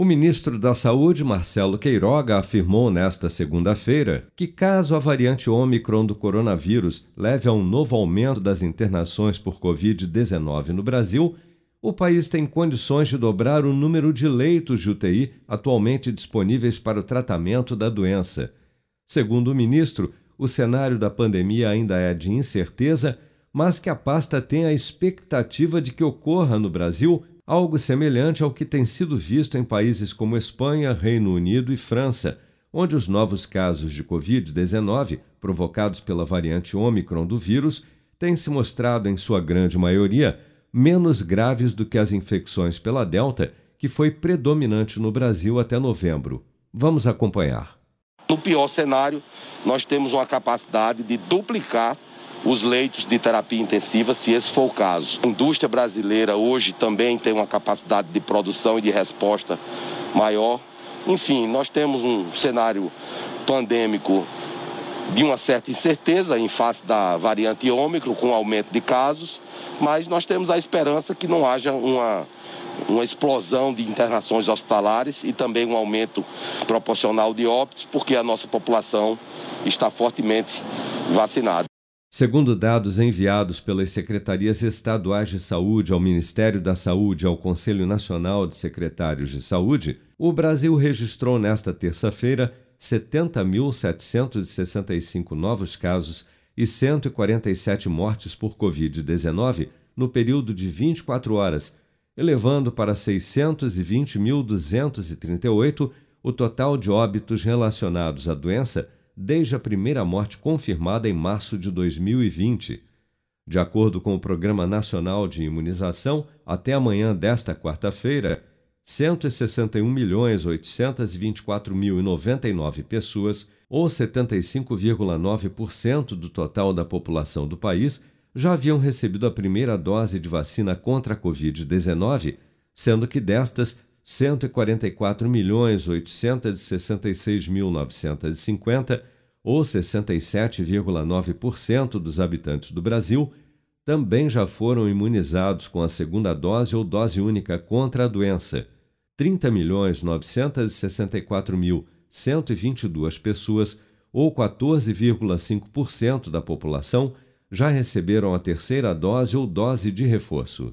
O ministro da Saúde, Marcelo Queiroga, afirmou nesta segunda-feira que, caso a variante Ômicron do coronavírus leve a um novo aumento das internações por Covid-19 no Brasil, o país tem condições de dobrar o número de leitos de UTI atualmente disponíveis para o tratamento da doença. Segundo o ministro, o cenário da pandemia ainda é de incerteza, mas que a pasta tem a expectativa de que ocorra no Brasil algo semelhante ao que tem sido visto em países como Espanha, Reino Unido e França, onde os novos casos de Covid-19, provocados pela variante Ômicron do vírus, têm se mostrado, em sua grande maioria, menos graves do que as infecções pela Delta, que foi predominante no Brasil até novembro. Vamos acompanhar. No pior cenário, nós temos uma capacidade de duplicar os leitos de terapia intensiva, se esse for o caso. A indústria brasileira hoje também tem uma capacidade de produção e de resposta maior. Enfim, nós temos um cenário pandêmico de uma certa incerteza em face da variante Ômicron, com aumento de casos, mas nós temos a esperança que não haja uma, uma explosão de internações hospitalares e também um aumento proporcional de óbitos, porque a nossa população está fortemente vacinada. Segundo dados enviados pelas secretarias estaduais de saúde ao Ministério da Saúde e ao Conselho Nacional de Secretários de Saúde, o Brasil registrou nesta terça-feira 70.765 novos casos e 147 mortes por Covid-19 no período de 24 horas, elevando para 620.238 o total de óbitos relacionados à doença desde a primeira morte confirmada em março de 2020. De acordo com o Programa Nacional de Imunização, até amanhã desta quarta-feira, 161.824.099 pessoas, ou 75,9% do total da população do país, já haviam recebido a primeira dose de vacina contra a Covid-19, sendo que destas, 144.866.950, ou 67,9% dos habitantes do Brasil, também já foram imunizados com a segunda dose ou dose única contra a doença. 30.964.122 pessoas, ou 14,5% da população, já receberam a terceira dose ou dose de reforço.